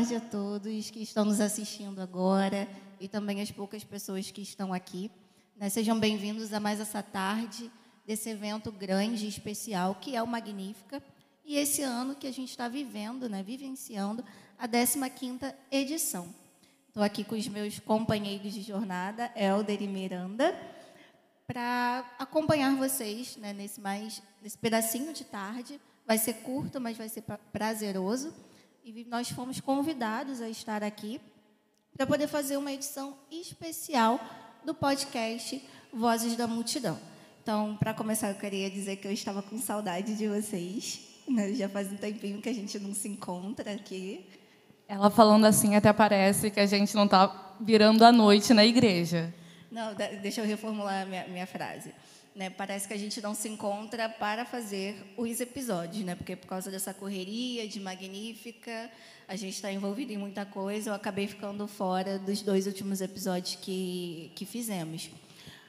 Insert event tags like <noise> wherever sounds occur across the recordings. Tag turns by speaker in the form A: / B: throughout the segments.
A: Tarde a todos que estão nos assistindo agora e também as poucas pessoas que estão aqui. Né, sejam bem-vindos a mais essa tarde desse evento grande e especial que é o Magnífica. E esse ano que a gente está vivendo, né, vivenciando a 15ª edição. Estou aqui com os meus companheiros de jornada, Helder e Miranda, para acompanhar vocês né, nesse, mais, nesse pedacinho de tarde. Vai ser curto, mas vai ser prazeroso e nós fomos convidados a estar aqui para poder fazer uma edição especial do podcast Vozes da Multidão. Então, para começar, eu queria dizer que eu estava com saudade de vocês. Né? Já faz um tempinho que a gente não se encontra aqui.
B: Ela falando assim até parece que a gente não está virando a noite na igreja.
A: Não, deixa eu reformular a minha, minha frase. Né, parece que a gente não se encontra para fazer os episódios, né? Porque por causa dessa correria de magnífica, a gente está envolvido em muita coisa. Eu acabei ficando fora dos dois últimos episódios que, que fizemos.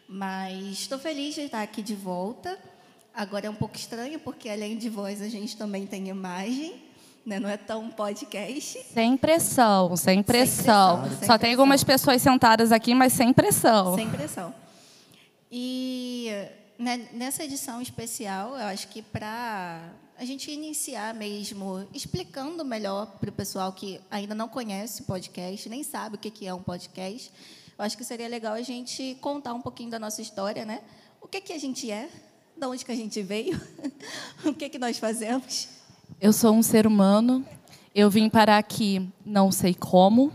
A: Mas estou feliz de estar aqui de volta. Agora é um pouco estranho, porque além de voz, a gente também tem imagem. Né? Não é tão podcast.
B: Sem pressão, sem pressão. Sem pressão Só sem tem pressão. algumas pessoas sentadas aqui, mas sem pressão.
A: Sem pressão. E né, nessa edição especial, eu acho que para a gente iniciar mesmo explicando melhor para o pessoal que ainda não conhece o podcast, nem sabe o que é um podcast, eu acho que seria legal a gente contar um pouquinho da nossa história, né? O que, que a gente é, de onde que a gente veio, <laughs> o que, que nós fazemos.
B: Eu sou um ser humano, eu vim parar aqui não sei como,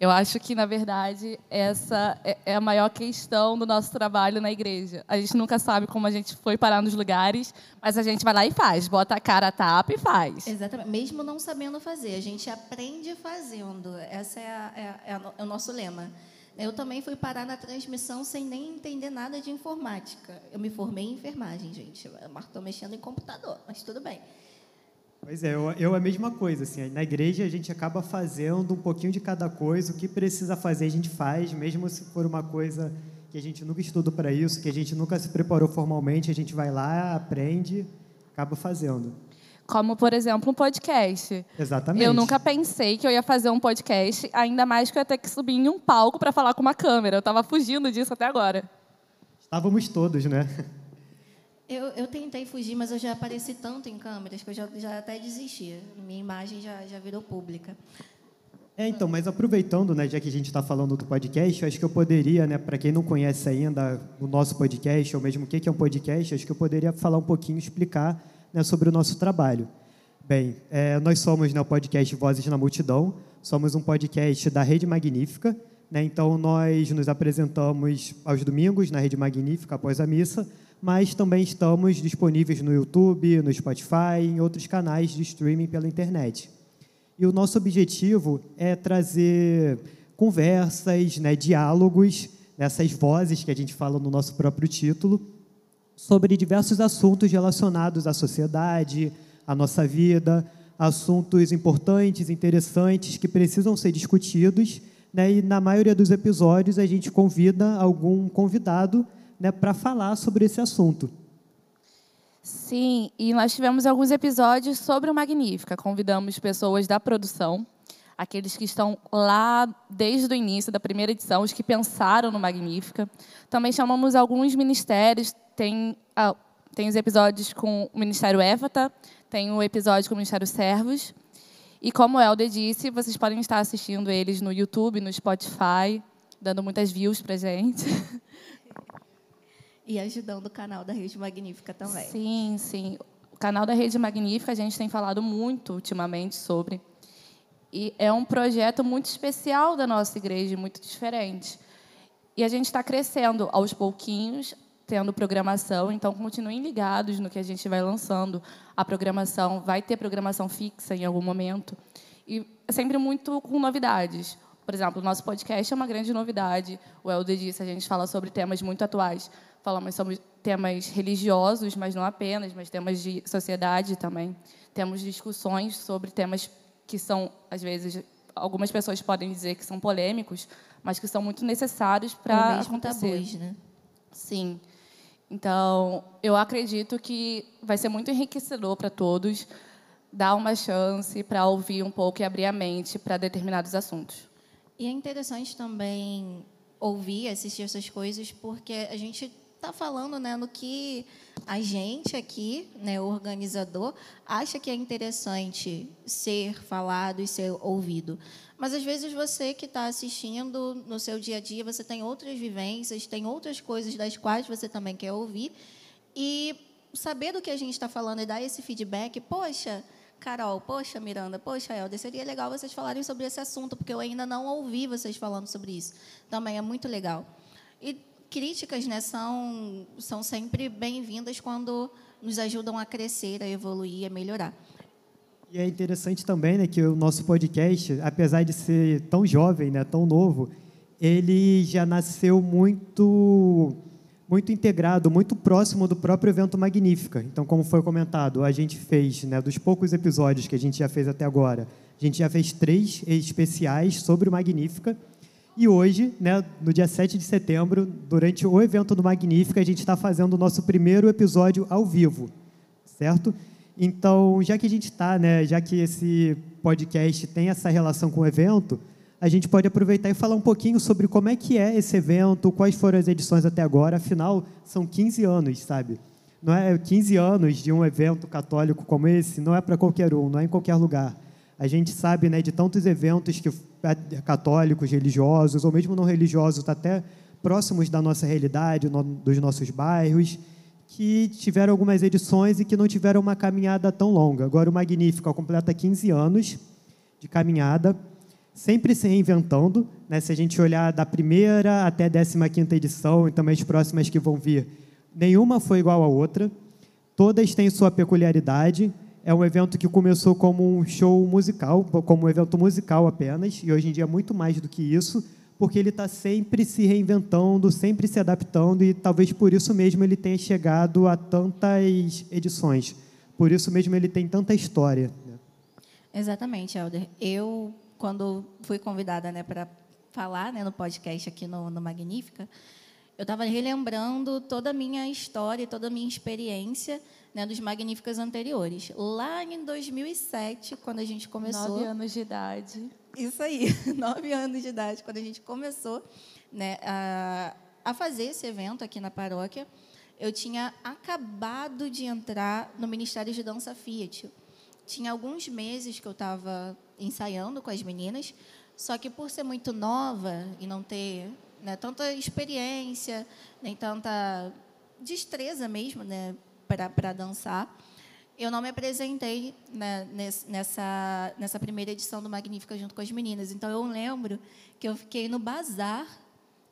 B: eu acho que, na verdade, essa é, é a maior questão do nosso trabalho na igreja. A gente nunca sabe como a gente foi parar nos lugares, mas a gente vai lá e faz. Bota a cara, tapa e faz.
A: Exatamente. Mesmo não sabendo fazer, a gente aprende fazendo. Esse é, é, é, é o nosso lema. Eu também fui parar na transmissão sem nem entender nada de informática. Eu me formei em enfermagem, gente. Estou mexendo em computador, mas tudo bem.
C: Pois é, eu, eu a mesma coisa. Assim, na igreja a gente acaba fazendo um pouquinho de cada coisa. O que precisa fazer a gente faz, mesmo se for uma coisa que a gente nunca estudou para isso, que a gente nunca se preparou formalmente, a gente vai lá, aprende, acaba fazendo.
B: Como, por exemplo, um podcast.
C: Exatamente.
B: Eu nunca pensei que eu ia fazer um podcast, ainda mais que eu ia ter que subir em um palco para falar com uma câmera. Eu estava fugindo disso até agora.
C: Estávamos todos, né? <laughs>
A: Eu, eu tentei fugir, mas eu já apareci tanto em câmeras que eu já, já até desisti. Minha imagem já, já virou pública.
C: É, então, mas aproveitando, né, já que a gente está falando do podcast, acho que eu poderia, né, para quem não conhece ainda o nosso podcast, ou mesmo o que é um podcast, acho que eu poderia falar um pouquinho, explicar né, sobre o nosso trabalho. Bem, é, nós somos né, o podcast Vozes na Multidão, somos um podcast da Rede Magnífica, né, então nós nos apresentamos aos domingos na Rede Magnífica após a missa, mas também estamos disponíveis no YouTube, no Spotify em outros canais de streaming pela internet. E o nosso objetivo é trazer conversas, né, diálogos, essas vozes que a gente fala no nosso próprio título, sobre diversos assuntos relacionados à sociedade, à nossa vida, assuntos importantes, interessantes, que precisam ser discutidos. Né, e na maioria dos episódios a gente convida algum convidado né, para falar sobre esse assunto.
B: Sim, e nós tivemos alguns episódios sobre o Magnífica. Convidamos pessoas da produção, aqueles que estão lá desde o início da primeira edição, os que pensaram no Magnífica. Também chamamos alguns ministérios, tem, ah, tem os episódios com o Ministério Évata, tem o episódio com o Ministério Servos. E como o Helder disse, vocês podem estar assistindo eles no YouTube, no Spotify, dando muitas views para gente. <laughs>
A: E ajudando o canal da Rede Magnífica também.
B: Sim, sim. O canal da Rede Magnífica a gente tem falado muito ultimamente sobre. E é um projeto muito especial da nossa igreja, muito diferente. E a gente está crescendo aos pouquinhos, tendo programação, então continuem ligados no que a gente vai lançando. A programação vai ter programação fixa em algum momento. E é sempre muito com novidades. Por exemplo, o nosso podcast é uma grande novidade. O Helder disse, a gente fala sobre temas muito atuais falamos sobre temas religiosos, mas não apenas, mas temas de sociedade também. Temos discussões sobre temas que são, às vezes, algumas pessoas podem dizer que são polêmicos, mas que são muito necessários para acontecer.
A: Tabus, né?
B: Sim. Então, eu acredito que vai ser muito enriquecedor para todos. dar uma chance para ouvir um pouco e abrir a mente para determinados assuntos.
A: E é interessante também ouvir, assistir essas coisas, porque a gente está falando né, no que a gente aqui, né, o organizador, acha que é interessante ser falado e ser ouvido. Mas às vezes você que está assistindo no seu dia a dia, você tem outras vivências, tem outras coisas das quais você também quer ouvir. E saber do que a gente está falando e dar esse feedback, poxa, Carol, poxa, Miranda, poxa, Helder, seria legal vocês falarem sobre esse assunto, porque eu ainda não ouvi vocês falando sobre isso. Também é muito legal. E críticas né, são, são sempre bem-vindas quando nos ajudam a crescer, a evoluir, a melhorar.
C: E é interessante também né, que o nosso podcast, apesar de ser tão jovem, né, tão novo, ele já nasceu muito muito integrado, muito próximo do próprio evento Magnífica. Então, como foi comentado, a gente fez, né, dos poucos episódios que a gente já fez até agora, a gente já fez três especiais sobre o Magnífica. E hoje, né, no dia 7 de setembro, durante o evento do Magnífica, a gente está fazendo o nosso primeiro episódio ao vivo, certo? Então, já que a gente está, né, já que esse podcast tem essa relação com o evento, a gente pode aproveitar e falar um pouquinho sobre como é que é esse evento, quais foram as edições até agora, afinal, são 15 anos, sabe? Não é 15 anos de um evento católico como esse, não é para qualquer um, não é em qualquer lugar. A gente sabe né, de tantos eventos que católicos, religiosos, ou mesmo não religiosos, até próximos da nossa realidade, no, dos nossos bairros, que tiveram algumas edições e que não tiveram uma caminhada tão longa. Agora o Magnífico completa 15 anos de caminhada, sempre se reinventando. Né? Se a gente olhar da primeira até a 15 edição e também as próximas que vão vir, nenhuma foi igual à outra. Todas têm sua peculiaridade. É um evento que começou como um show musical, como um evento musical apenas, e hoje em dia é muito mais do que isso, porque ele está sempre se reinventando, sempre se adaptando, e talvez por isso mesmo ele tenha chegado a tantas edições. Por isso mesmo ele tem tanta história. Né?
A: Exatamente, Helder. Eu quando fui convidada né, para falar né, no podcast aqui no, no Magnífica, eu estava relembrando toda a minha história, toda a minha experiência né, dos Magníficas anteriores. Lá em 2007, quando a gente começou...
B: Nove anos de idade.
A: Isso aí, <laughs> nove anos de idade, quando a gente começou né, a, a fazer esse evento aqui na paróquia, eu tinha acabado de entrar no Ministério de Dança Fiat. Tinha alguns meses que eu estava ensaiando com as meninas, só que por ser muito nova e não ter né, tanta experiência, nem tanta destreza mesmo né, para dançar, eu não me apresentei né, nessa, nessa primeira edição do Magnífica junto com as meninas. Então, eu lembro que eu fiquei no bazar,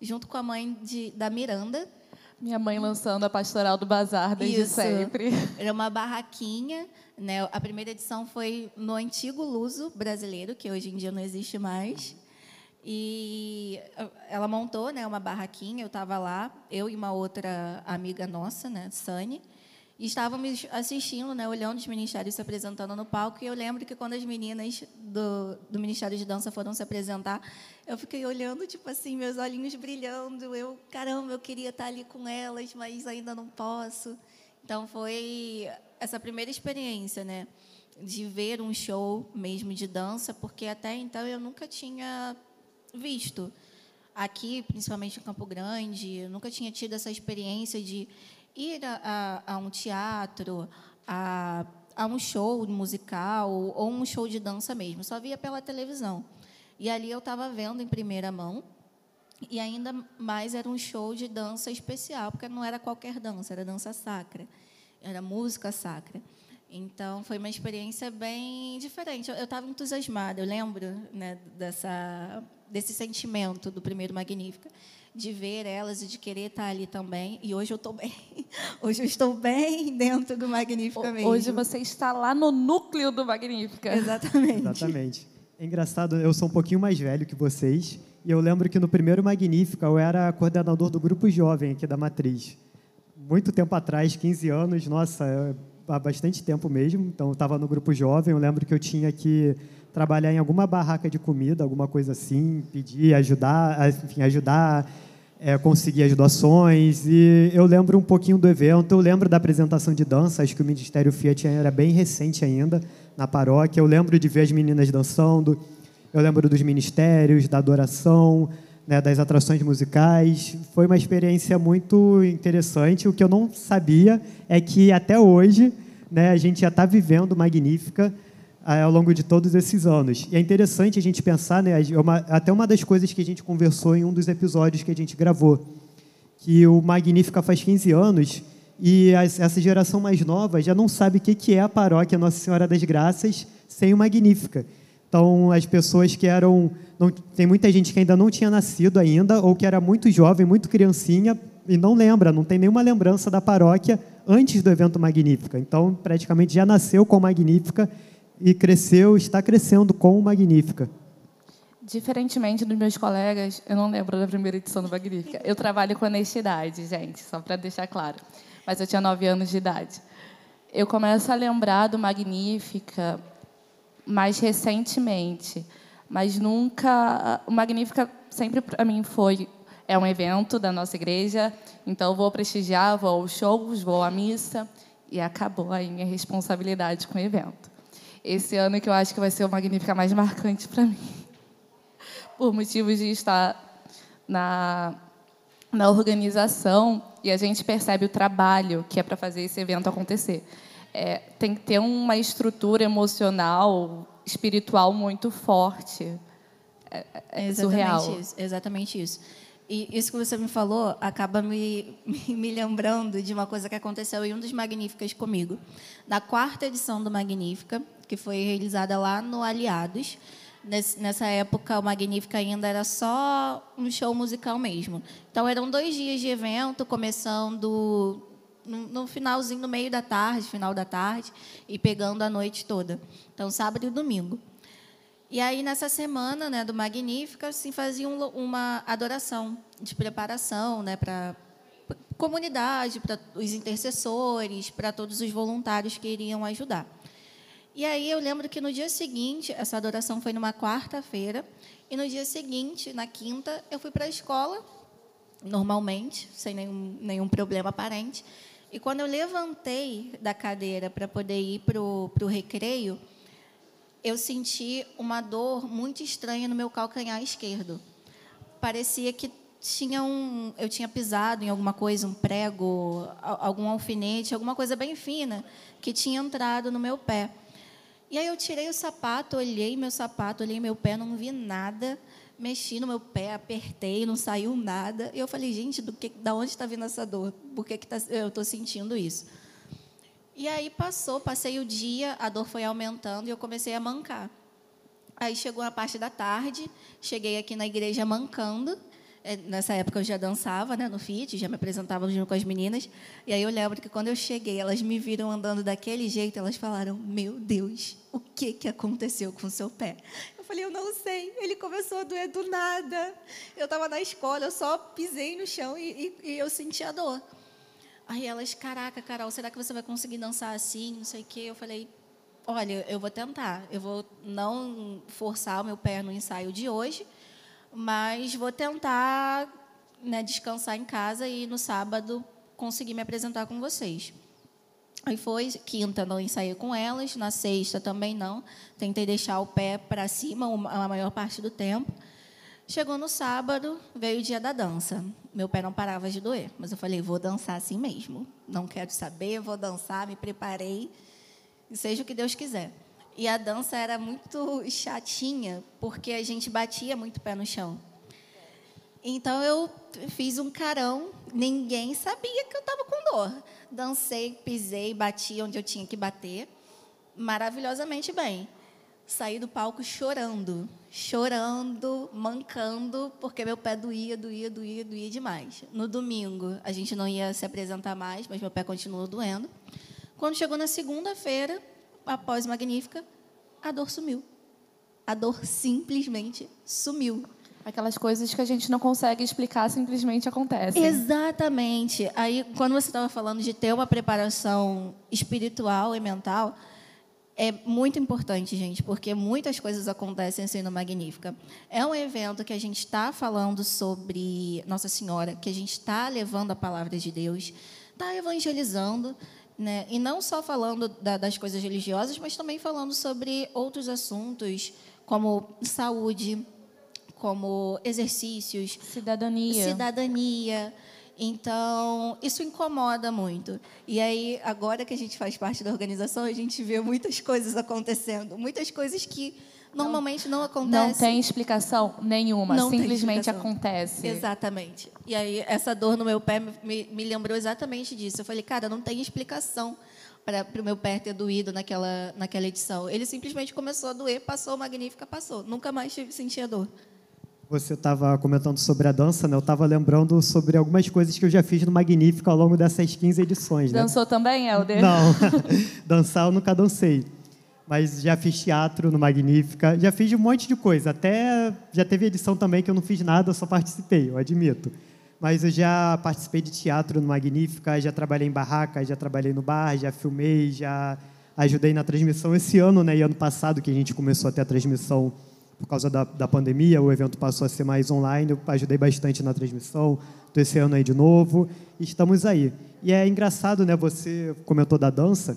A: junto com a mãe de, da Miranda.
B: Minha mãe lançando a pastoral do bazar desde
A: Isso.
B: sempre. <laughs>
A: Era uma barraquinha né? A primeira edição foi no antigo Luso brasileiro, que hoje em dia não existe mais. E ela montou né, uma barraquinha, eu estava lá, eu e uma outra amiga nossa, né, Sani, e estávamos assistindo, né, olhando os ministérios se apresentando no palco. E eu lembro que quando as meninas do, do Ministério de Dança foram se apresentar, eu fiquei olhando, tipo assim, meus olhinhos brilhando. Eu, caramba, eu queria estar ali com elas, mas ainda não posso. Então foi essa primeira experiência, né, de ver um show mesmo de dança, porque até então eu nunca tinha visto aqui, principalmente em Campo Grande, eu nunca tinha tido essa experiência de ir a, a, a um teatro, a, a um show musical ou um show de dança mesmo. Só via pela televisão. E ali eu estava vendo em primeira mão. E ainda mais era um show de dança especial, porque não era qualquer dança, era dança sacra era música sacra. Então, foi uma experiência bem diferente. Eu estava entusiasmada, eu lembro né, dessa, desse sentimento do primeiro Magnífica, de ver elas e de querer estar ali também. E hoje eu estou bem. <laughs> Hoje eu estou bem dentro do Magnífica mesmo.
B: Hoje você está lá no núcleo do Magnífica.
A: Exatamente.
C: Exatamente. É engraçado, eu sou um pouquinho mais velho que vocês. E eu lembro que no primeiro Magnífica eu era coordenador do grupo jovem aqui da Matriz muito tempo atrás, 15 anos, nossa, há bastante tempo mesmo. Então, eu estava no grupo jovem. Eu lembro que eu tinha que trabalhar em alguma barraca de comida, alguma coisa assim, pedir, ajudar, enfim, ajudar, é, conseguir as doações. E eu lembro um pouquinho do evento. Eu lembro da apresentação de dança. Acho que o Ministério Fiat era bem recente ainda. na paróquia. Eu lembro de ver as meninas dançando, eu lembro dos ministérios, da adoração, né, das atrações musicais. Foi uma experiência muito interessante. O que eu não sabia é que até hoje né, a gente já está vivendo Magnífica ao longo de todos esses anos. E é interessante a gente pensar, né, é até uma das coisas que a gente conversou em um dos episódios que a gente gravou, que o Magnífica faz 15 anos e essa geração mais nova já não sabe o que é a paróquia Nossa Senhora das Graças sem o Magnífica. Então, as pessoas que eram. Não, tem muita gente que ainda não tinha nascido ainda, ou que era muito jovem, muito criancinha, e não lembra, não tem nenhuma lembrança da paróquia antes do evento Magnífica. Então, praticamente já nasceu com Magnífica e cresceu, está crescendo com Magnífica.
B: Diferentemente dos meus colegas, eu não lembro da primeira edição do Magnífica. Eu trabalho com honestidade, gente, só para deixar claro mas eu tinha nove anos de idade. Eu começo a lembrar do Magnífica mais recentemente, mas nunca. O Magnífica sempre para mim foi é um evento da nossa igreja, então vou prestigiar, vou aos shows, vou à missa e acabou aí minha responsabilidade com o evento. Esse ano que eu acho que vai ser o Magnífica mais marcante para mim, por motivos de estar na na organização e a gente percebe o trabalho que é para fazer esse evento acontecer. É, tem que ter uma estrutura emocional, espiritual muito forte. É, é exatamente surreal.
A: Isso, exatamente isso. E isso que você me falou acaba me, <laughs> me lembrando de uma coisa que aconteceu em um dos Magníficas comigo. Na quarta edição do Magnífica, que foi realizada lá no Aliados, nessa época, o Magnífica ainda era só um show musical mesmo. Então, eram dois dias de evento, começando no, finalzinho, no meio da tarde, final da tarde, e pegando a noite toda. Então, sábado e domingo. E aí, nessa semana né, do Magnífica, assim, faziam uma adoração de preparação né, para comunidade, para os intercessores, para todos os voluntários que iriam ajudar. E aí eu lembro que no dia seguinte, essa adoração foi numa quarta-feira, e no dia seguinte, na quinta, eu fui para a escola, normalmente, sem nenhum, nenhum problema aparente. E quando eu levantei da cadeira para poder ir para o recreio, eu senti uma dor muito estranha no meu calcanhar esquerdo. Parecia que tinha um, eu tinha pisado em alguma coisa, um prego, algum alfinete, alguma coisa bem fina que tinha entrado no meu pé. E aí eu tirei o sapato, olhei meu sapato, olhei meu pé, não vi nada. Mexi no meu pé, apertei, não saiu nada. E eu falei, gente, do que, da onde está vindo essa dor? Por que, que tá, eu estou sentindo isso? E aí passou, passei o dia, a dor foi aumentando e eu comecei a mancar. Aí chegou a parte da tarde, cheguei aqui na igreja mancando. É, nessa época eu já dançava né, no FIT, já me apresentava junto com as meninas. E aí eu lembro que quando eu cheguei, elas me viram andando daquele jeito, elas falaram: Meu Deus, o que, que aconteceu com o seu pé? Eu falei: Eu não sei. Ele começou a doer do nada. Eu estava na escola, eu só pisei no chão e, e, e eu senti a dor. Aí elas: Caraca, Carol, será que você vai conseguir dançar assim? Não sei o quê. Eu falei: Olha, eu vou tentar. Eu vou não forçar o meu pé no ensaio de hoje mas vou tentar né, descansar em casa e no sábado conseguir me apresentar com vocês. Aí foi, quinta não ensaiei com elas, na sexta também não. Tentei deixar o pé para cima a maior parte do tempo. Chegou no sábado, veio o dia da dança. Meu pé não parava de doer, mas eu falei, vou dançar assim mesmo. Não quero saber, vou dançar, me preparei, seja o que Deus quiser. E a dança era muito chatinha, porque a gente batia muito pé no chão. Então eu fiz um carão, ninguém sabia que eu estava com dor. Dancei, pisei, bati onde eu tinha que bater, maravilhosamente bem. Saí do palco chorando, chorando, mancando, porque meu pé doía, doía, doía, doía demais. No domingo, a gente não ia se apresentar mais, mas meu pé continuou doendo. Quando chegou na segunda-feira, após Magnífica, a dor sumiu. A dor simplesmente sumiu.
B: Aquelas coisas que a gente não consegue explicar simplesmente acontecem.
A: Exatamente. Aí, quando você estava falando de ter uma preparação espiritual e mental, é muito importante, gente, porque muitas coisas acontecem assim no Magnífica. É um evento que a gente está falando sobre Nossa Senhora, que a gente está levando a palavra de Deus, está evangelizando, Né? E não só falando da, das coisas religiosas, mas também falando sobre outros assuntos, como saúde, como exercícios,
B: cidadania.
A: cidadania. Então, isso incomoda muito. E aí, agora que a gente faz parte da organização, a gente vê muitas coisas acontecendo, muitas coisas que normalmente não, acontecem.
B: Não tem explicação nenhuma,
A: Não
B: simplesmente
A: explicação.
B: acontece.
A: Exatamente. E aí, essa dor no meu pé me- me, lembrou exatamente disso. Eu falei, cara, não tem explicação para o meu pé ter doído naquela, naquela edição. Ele simplesmente começou a doer, passou, magnífica, passou. Nunca mais tive, sentia dor.
C: Você estava comentando sobre a dança, né? Eu estava lembrando sobre algumas coisas que eu já fiz no Magnífico ao longo dessas 15 edições, né?
B: Dançou também, Helder?
C: Não, <laughs> dançar eu nunca dancei. Mas já fiz teatro no Magnífica, já fiz um monte de coisa. Até já teve edição também que eu não fiz nada, eu só participei, eu admito. Mas eu já participei de teatro no Magnífica, já trabalhei em barraca, já trabalhei no bar, já filmei, já ajudei na transmissão esse ano, né? E ano passado que a gente começou a ter a transmissão por causa da, da pandemia, o evento passou a ser mais online, eu ajudei bastante na transmissão, estou esse ano aí de novo, estamos aí. E é engraçado, né, você comentou da dança,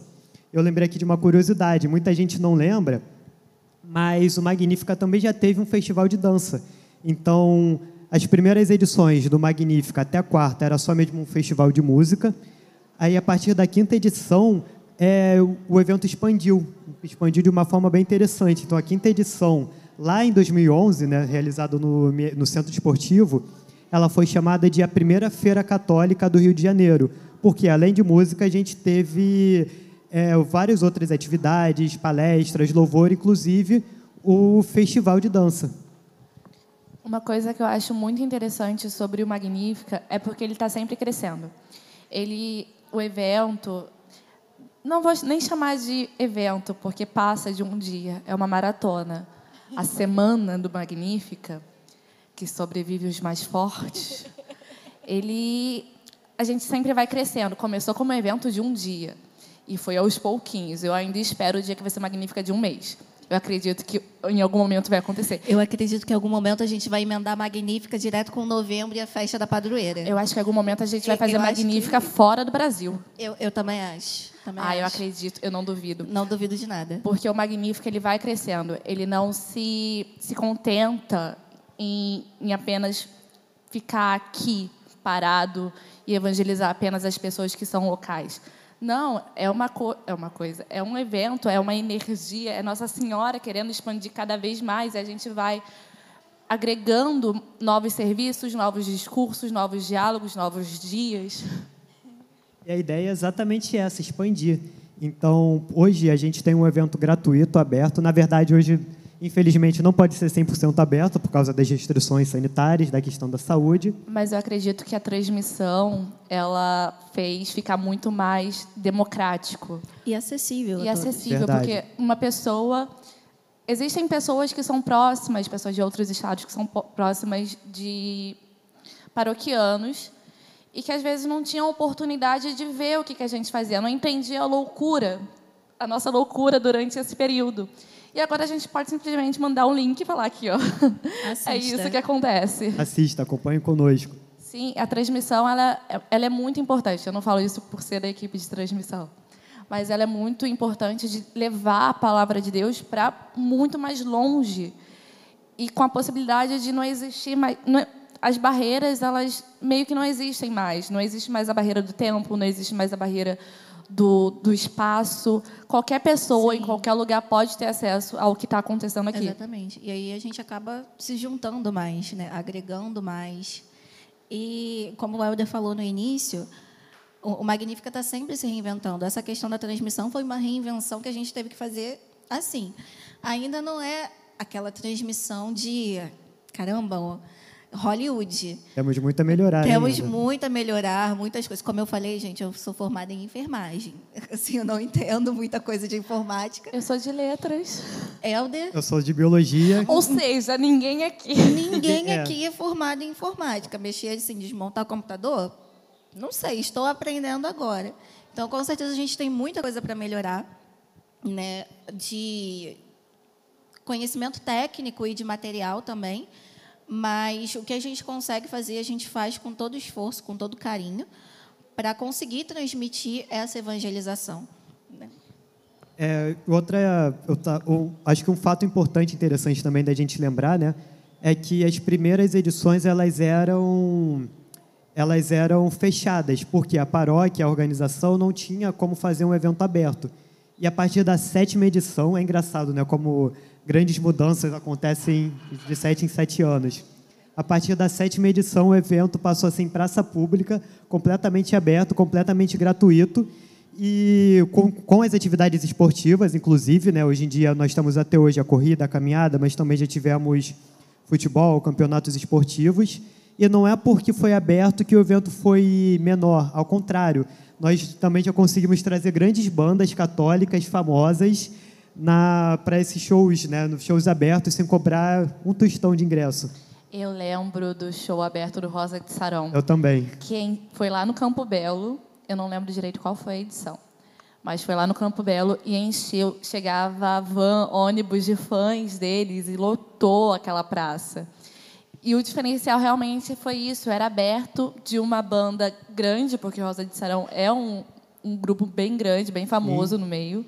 C: eu lembrei aqui de uma curiosidade, muita gente não lembra, mas o Magnífica também já teve um festival de dança. Então, as primeiras edições do Magnífica até a quarta era só mesmo um festival de música, aí a partir da quinta edição, é, o evento expandiu, expandiu de uma forma bem interessante. Então, a quinta edição, lá em 2011, né, realizada no, no Centro Esportivo, ela foi chamada de a primeira feira católica do Rio de Janeiro, porque além de música a gente teve é, várias outras atividades, palestras, louvor, inclusive o festival de dança.
B: Uma coisa que eu acho muito interessante sobre o Magnífica é porque ele está sempre crescendo. Ele, o evento, não vou nem chamar de evento, porque passa de um dia, é uma maratona. A semana do Magnífica, que sobrevive os mais fortes, ele, a gente sempre vai crescendo. Começou como um evento de um dia e foi aos pouquinhos. Eu ainda espero o dia que vai ser Magnífica de um mês. Eu acredito que em algum momento vai acontecer.
A: Eu acredito que em algum momento a gente vai emendar a Magnífica direto com novembro e a festa da padroeira.
B: Eu acho que em algum momento a gente vai
A: Eu-
B: fazer
A: eu
B: Magnífica fora do Brasil.
A: Eu, eu também acho. Também
B: Ah, eu
A: acho.
B: acredito, eu não duvido.
A: Não duvido de nada.
B: Porque o Magnífico ele vai crescendo. Ele não se, se contenta em, em apenas ficar aqui parado e evangelizar apenas as pessoas que são locais. Não, é uma, é uma coisa, é um evento, é uma energia, é Nossa Senhora querendo expandir cada vez mais. E a gente vai agregando novos serviços, novos discursos, novos diálogos, novos dias.
C: E a ideia é exatamente essa, expandir. Então, hoje a gente tem um evento gratuito, aberto. Na verdade, hoje, infelizmente, não pode ser 100% aberto por causa das restrições sanitárias, da questão da saúde.
B: Mas eu acredito que a transmissão ela fez ficar muito mais democrático
A: E acessível.
B: e acessível,
C: Verdade.
B: porque uma pessoa existem pessoas que são próximas, pessoas de outros estados que são próximas de paroquianos e que às vezes não tinham oportunidade de ver o que que a gente fazia, não entendia a loucura, a nossa loucura durante esse período. E agora a gente pode simplesmente mandar um link e falar aqui, ó. É
A: Assista.
B: isso que acontece.
C: Assista, acompanhe conosco.
B: Sim, a transmissão ela, ela é muito importante. Eu não falo isso por ser da equipe de transmissão, mas ela é muito importante de levar a palavra de Deus para muito mais longe e com a possibilidade de não existir mais não- as barreiras elas meio que não existem mais. Não existe mais a barreira do tempo, não existe mais a barreira do, do espaço. Qualquer pessoa em qualquer lugar pode ter acesso ao que está acontecendo aqui.
A: Exatamente. E aí a gente acaba se juntando mais, né? agregando mais. E, como o Helder falou no início, o, o Magnífica está sempre se reinventando. Essa questão da transmissão foi uma reinvenção que a gente teve que fazer assim. Ainda não é aquela transmissão de, caramba, Hollywood.
C: Temos muito a melhorar
A: Temos
C: ainda.
A: muito a melhorar, muitas coisas. Como eu falei, gente, eu sou formada em enfermagem. <laughs> Assim, eu não entendo muita coisa de informática.
B: Eu sou de letras.
A: Helder,
C: Eu sou de biologia.
B: Ou seja, ninguém aqui.
A: ninguém
C: É.
A: aqui é formado em informática. Mexer assim, desmontar computador? Não sei, estou aprendendo agora. Então, com certeza, a gente tem muita coisa para melhorar, né? De conhecimento técnico e de material também. Mas o que a gente consegue fazer, a gente faz com todo esforço, com todo carinho, para conseguir transmitir essa evangelização. Né?
C: É, outra, eu acho que um fato importante, interessante também da gente lembrar, né, é que as primeiras edições elas eram elas eram fechadas, porque a paróquia, a organização não tinha como fazer um evento aberto. E a partir da sétima edição, é engraçado, né, como grandes mudanças acontecem de sete em sete anos. A partir da sétima edição, o evento passou a ser em praça pública, completamente aberto, completamente gratuito, e com, com, as atividades esportivas, inclusive, né, hoje em dia nós estamos até hoje a corrida, a caminhada, mas também já tivemos futebol, campeonatos esportivos, e não é porque foi aberto que o evento foi menor, ao contrário, nós também já conseguimos trazer grandes bandas católicas famosas para esses shows, né, nos shows abertos, sem cobrar um tostão de ingresso.
B: Eu lembro do show aberto do Rosa de Sarão.
C: Eu também.
B: Quem foi lá no Campo Belo, eu não lembro direito qual foi a edição, mas foi lá no Campo Belo e encheu, chegava van, ônibus de fãs deles e lotou aquela praça. E o diferencial realmente foi isso, era aberto de uma banda grande, porque Rosa de Sarão é um, um grupo bem grande, bem famoso Sim. no meio.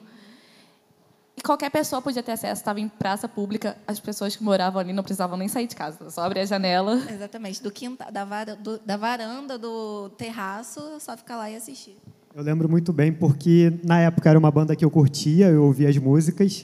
B: Qualquer pessoa podia ter acesso, estava em praça pública, as pessoas que moravam ali não precisavam nem sair de casa, só abrir a janela.
A: Exatamente, do quintal, da, var, do, da varanda, do terraço, só ficar lá e assistir.
C: Eu lembro muito bem, porque na época era uma banda que eu curtia, eu ouvia as músicas,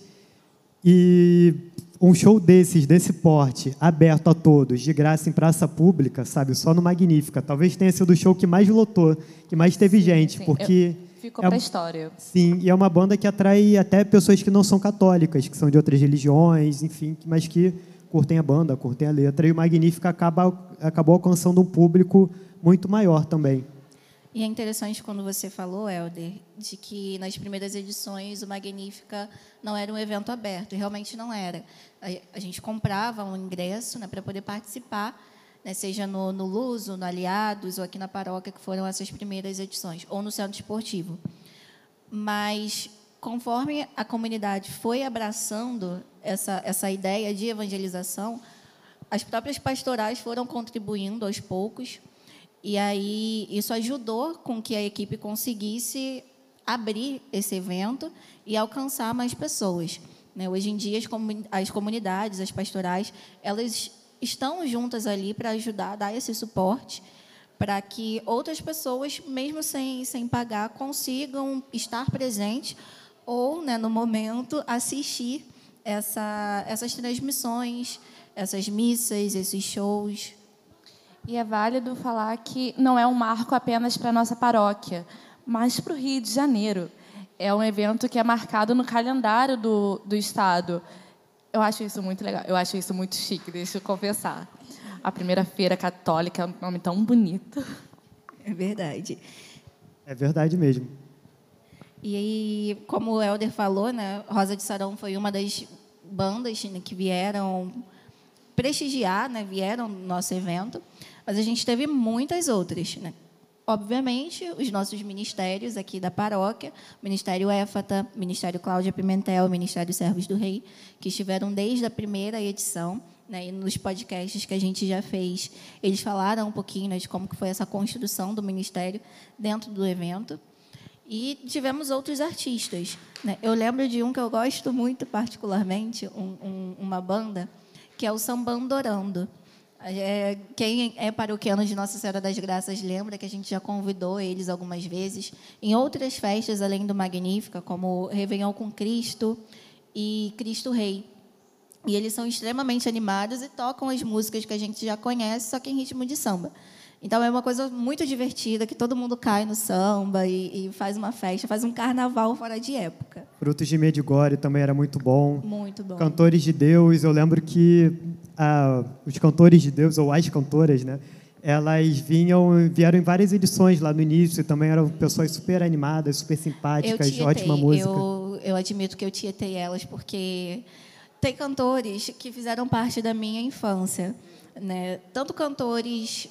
C: e um show desses, desse porte, aberto a todos, de graça em praça pública, sabe, só no Magnífica, talvez tenha sido o show que mais lotou, que mais teve gente, sim, porque...
B: Eu Ficou é, para a história.
C: Sim, e é uma banda que atrai até pessoas que não são católicas, que são de outras religiões, enfim, mas que curtem a banda, curtem a letra. E o Magnífica acaba, acabou alcançando um público muito maior também.
A: E é interessante quando você falou, Helder, de que nas primeiras edições o Magnífica não era um evento aberto, realmente não era. A gente comprava um ingresso né, para poder participar, né, seja no, no Luso, no Aliados ou aqui na Paróquia, que foram essas primeiras edições, ou no Centro Esportivo. Mas, conforme a comunidade foi abraçando essa, essa ideia de evangelização, as próprias pastorais foram contribuindo aos poucos, e aí isso ajudou com que a equipe conseguisse abrir esse evento e alcançar mais pessoas. Né? Hoje em dia, as comunidades, as pastorais, elas estão juntas ali para ajudar, dar esse suporte, para que outras pessoas, mesmo sem, sem pagar, consigam estar presentes ou, né, no momento, assistir essa, essas transmissões, essas missas, esses shows.
B: E é válido falar que não é um marco apenas para a nossa paróquia, mas para o Rio de Janeiro. É um evento que é marcado no calendário do, do Estado. Eu acho isso muito legal. Eu acho isso muito chique, deixa eu confessar. A primeira feira católica é um nome tão bonito.
A: É verdade.
C: É verdade mesmo.
A: E aí, como o Helder falou, né, Rosa de Sarão foi uma das bandas né, que vieram prestigiar, né, vieram no nosso evento, mas a gente teve muitas outras. Né? Obviamente, os nossos ministérios aqui da paróquia, Ministério Éfata, Ministério Cláudia Pimentel, Ministério Servos do Rei, que estiveram desde a primeira edição, né, e nos podcasts que a gente já fez, eles falaram um pouquinho né, de como que foi essa construção do ministério dentro do evento. E tivemos outros artistas. Né? Eu lembro de um que eu gosto muito particularmente, um, um, uma banda, que é o Sambandorando. É, quem é paroquiano de Nossa Senhora das Graças lembra que a gente já convidou eles algumas vezes em outras festas além do Magnífica, como Réveillon com Cristo e Cristo Rei. E eles são extremamente animados e tocam as músicas que a gente já conhece, só que em ritmo de samba. Então é uma coisa muito divertida, que todo mundo cai no samba e, e, faz uma festa, faz um carnaval fora de época.
C: Frutos de Medigore também era muito bom.
A: Muito bom.
C: Cantores de Deus, eu lembro que ah, os cantores de Deus, ou as cantoras, né? Elas vinham, vieram em várias edições lá no início, também eram pessoas super animadas, super simpáticas, tietei, ótima música.
A: Eu, eu admito que eu tietei elas, porque tem cantores que fizeram parte da minha infância. Né? Tanto cantores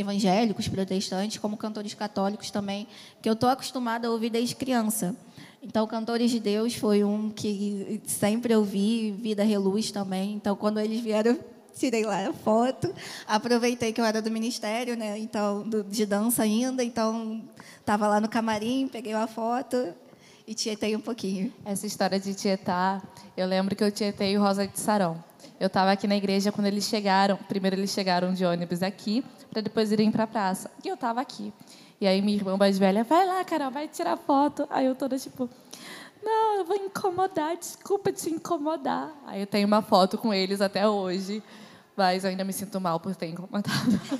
A: evangélicos, protestantes, como cantores católicos também, que eu estou acostumada a ouvir desde criança. Então, Cantores de Deus foi um que sempre ouvi, Vida Reluz também. Então, quando eles vieram, tirei lá a foto. Aproveitei que eu era do ministério, né? Então, do, de dança ainda, então estava lá no camarim, peguei uma foto e tietei um pouquinho.
B: Essa história de tietar, eu lembro que eu tietei o Rosa de Sarão. Eu estava aqui na igreja quando eles chegaram. Primeiro eles chegaram de ônibus aqui, para depois irem para a praça. E eu estava aqui. E aí minha irmã mais velha, vai lá, Carol, vai tirar foto. Aí eu toda tipo, não, eu vou incomodar, desculpa te incomodar. Aí eu tenho uma foto com eles até hoje, mas eu ainda me sinto mal por ter incomodado. <laughs>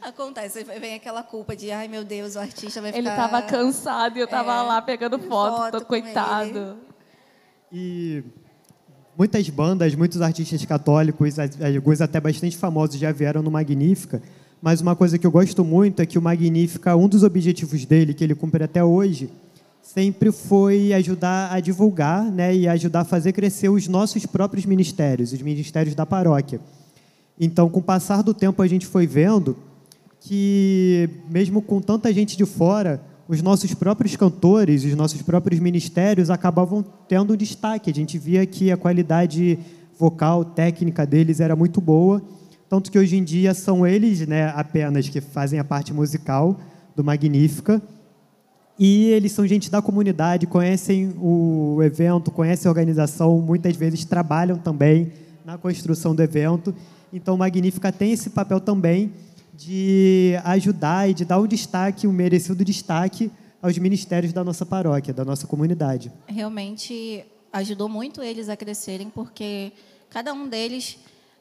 A: Acontece, vem aquela culpa de, ai meu Deus, o artista vai ficar...
B: Ele estava cansado e eu estava é, lá pegando foto, foto coitado.
C: E muitas bandas, muitos artistas católicos, alguns até bastante famosos já vieram no Magnífica, mas uma coisa que eu gosto muito é que o Magnífica, um dos objetivos dele, que ele cumpre até hoje, sempre foi ajudar a divulgar né, e ajudar a fazer crescer os nossos próprios ministérios, os ministérios da paróquia. Então, com o passar do tempo, a gente foi vendo que, mesmo com tanta gente de fora, os nossos próprios cantores, os nossos próprios ministérios acabavam tendo um destaque. A gente via que a qualidade vocal, técnica deles era muito boa tanto que hoje em dia são eles né, apenas que fazem a parte musical do Magnífica. E eles são gente da comunidade, conhecem o evento, conhecem a organização, muitas vezes trabalham também na construção do evento. Então, Magnífica tem esse papel também de ajudar e de dar um destaque, um merecido destaque aos ministérios da nossa paróquia, da nossa comunidade.
A: Realmente ajudou muito eles a crescerem, porque cada um deles